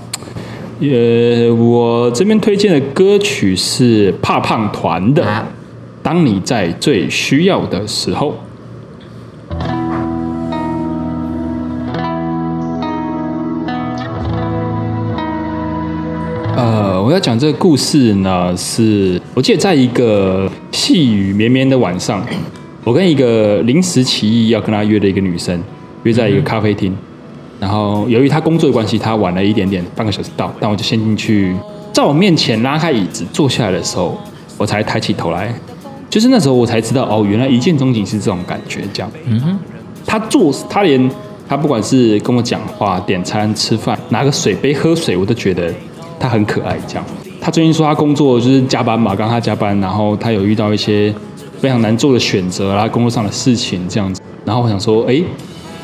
呃，我这边推荐的歌曲是怕胖团的《当你在最需要的时候》。呃，我要讲这个故事呢，是我记得在一个细雨绵绵的晚上，我跟一个临时起意要跟他约的一个女生约在一个咖啡厅。然后由于他工作的关系，他晚了一点点，半个小时到。但我就先进去，在我面前拉开椅子坐下来的时候，我才抬起头来，就是那时候我才知道，哦，原来一见钟情是这种感觉。这样，嗯哼，他做，他连他不管是跟我讲话、点餐、吃饭、拿个水杯喝水，我都觉得他很可爱。这样，他最近说他工作就是加班嘛，刚刚他加班，然后他有遇到一些非常难做的选择啦，工作上的事情这样子。然后我想说，哎，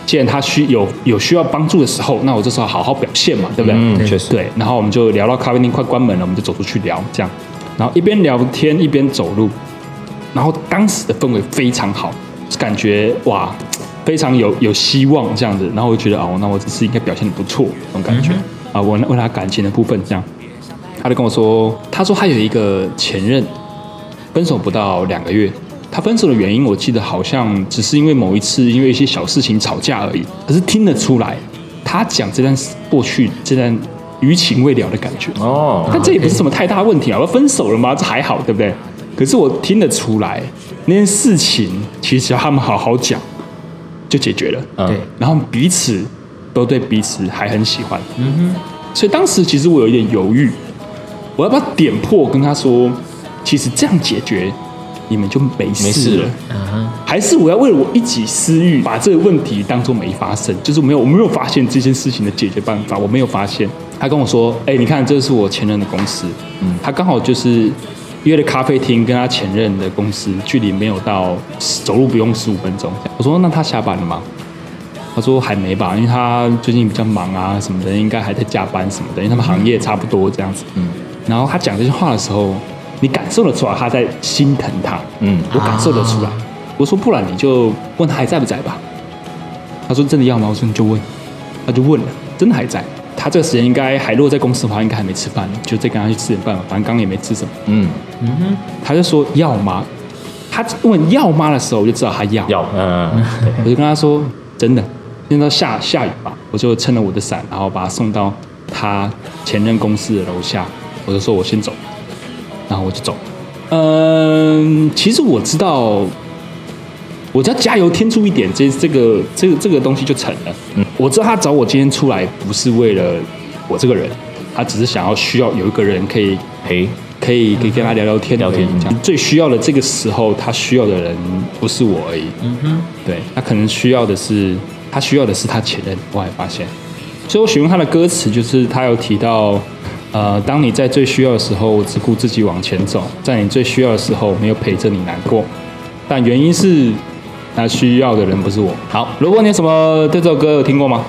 既然他需有有需要帮助的时候，那我这时候好好表现嘛，对不对？嗯，确实。对，然后我们就聊到咖啡厅快关门了，我们就走出去聊这样。然后一边聊天一边走路，然后当时的氛围非常好，感觉哇，非常有有希望这样子。然后我就觉得哦，那我这次应该表现的不错，那种感觉。嗯啊，问问他感情的部分，这样，他就跟我说，他说他有一个前任，分手不到两个月，他分手的原因，我记得好像只是因为某一次因为一些小事情吵架而已。可是听得出来，他讲这段过去这段余情未了的感觉哦，但这也不是什么太大问题啊，我分手了吗？这还好，对不对？可是我听得出来，那件事情其实只要他们好好讲，就解决了。对，然后彼此。都对彼此还很喜欢，嗯哼，所以当时其实我有一点犹豫，我要不要点破跟他说，其实这样解决你们就没事了，还是我要为了我一己私欲把这个问题当做没发生，就是没有我没有发现这件事情的解决办法，我没有发现。他跟我说，哎，你看，这是我前任的公司，嗯，他刚好就是约了咖啡厅跟他前任的公司距离没有到走路不用十五分钟。我说，那他下班了吗？他说还没吧，因为他最近比较忙啊什么的，应该还在加班什么的，因为他们行业差不多这样子。嗯，然后他讲这些话的时候，你感受得出来他在心疼他。嗯，我感受得出来。我说不然你就问他还在不在吧。他说真的要吗？我说你就问。他就问了，真的还在。他这个时间应该还落在公司的话，应该还没吃饭，就再跟他去吃点饭吧。反正刚刚也没吃什么。嗯嗯哼，他就说要吗？他问要吗的时候，我就知道他要。要嗯，我就跟他说真的。现在下下雨吧，我就撑了我的伞，然后把他送到他前任公司的楼下。我就说我先走，然后我就走。嗯，其实我知道，我只要加油添醋一点，这这个这个这个东西就成了。嗯，我知道他找我今天出来不是为了我这个人，他只是想要需要有一个人可以陪，可以可以跟他聊聊天聊天。最需要的这个时候，他需要的人不是我而已。嗯哼，对，他可能需要的是。他需要的是他前任，我还发现，所以我选用他的歌词，就是他有提到，呃，当你在最需要的时候只顾自己往前走，在你最需要的时候没有陪着你难过，但原因是那需要的人不是我。好，如果你有什么对这首歌有听过吗？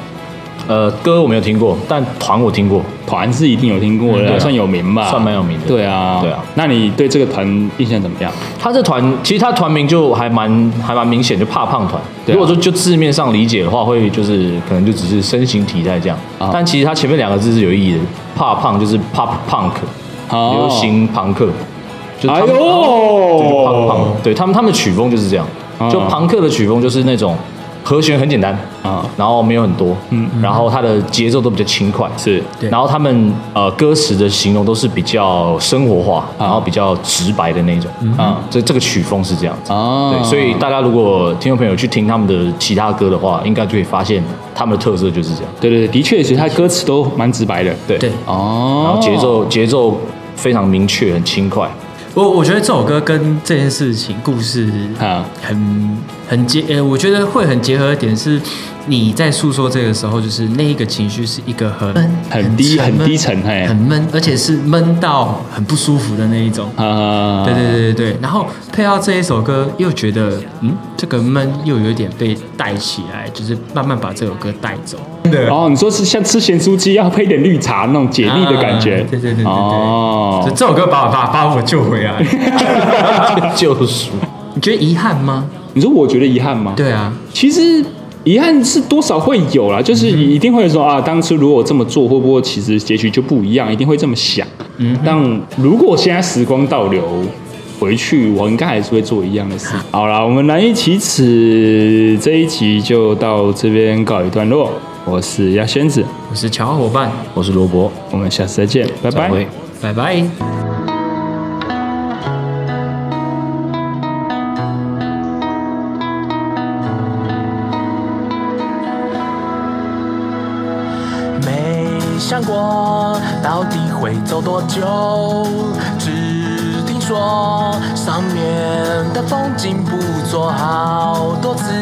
呃，歌我没有听过，但团我听过，团是一定有听过的，嗯啊、算有名吧，算蛮有名的。对啊，对啊。那你对这个团印象怎么样？他这团其实他团名就还蛮还蛮明显，就怕胖团。啊、如果说就字面上理解的话，会就是可能就只是身形体态这样。啊、但其实他前面两个字是有意义的，怕胖就是 pop punk，、哦、流行朋克。就哎呦，对，胖胖，对他们他们的曲风就是这样，就朋克的曲风就是那种。和弦很简单啊，然后没有很多，嗯，然后它的节奏都比较轻快，是，然后他们呃歌词的形容都是比较生活化，然后比较直白的那种，啊，这这个曲风是这样子，啊，对，所以大家如果听众朋友去听他们的其他歌的话，应该就会发现他们的特色就是这样，对对对，的确，其实他歌词都蛮直白的，对。对，哦，然后节奏节奏非常明确，很轻快。我我觉得这首歌跟这件事情故事啊，很很结，呃，我觉得会很结合的点是，你在诉说这个时候，就是那一个情绪是一个很很低很低沉，很闷，而且是闷到很不舒服的那一种。啊，对对对对对。然后配到这一首歌，又觉得嗯，这个闷又有点被带起来，就是慢慢把这首歌带走。对哦，你说是像吃咸酥鸡要配点绿茶那种解腻的感觉。对对对对对。哦，这首歌把我把把我救回来，救赎。你觉得遗憾吗？你说我觉得遗憾吗？对啊，其实。遗憾是多少会有啦，就是一定会说啊，当初如果这么做，会不会其实结局就不一样？一定会这么想。嗯，但如果现在时光倒流回去，我应该还是会做一样的事。好啦，我们难以启齿这一集就到这边告一段落。我是鸭仙子，我是乔伙伴，我是萝卜，我们下次再见，拜拜，拜拜。面的风景不做，好多次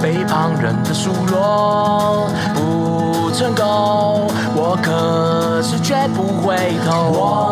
被旁人的数落，不成功，我可是绝不回头。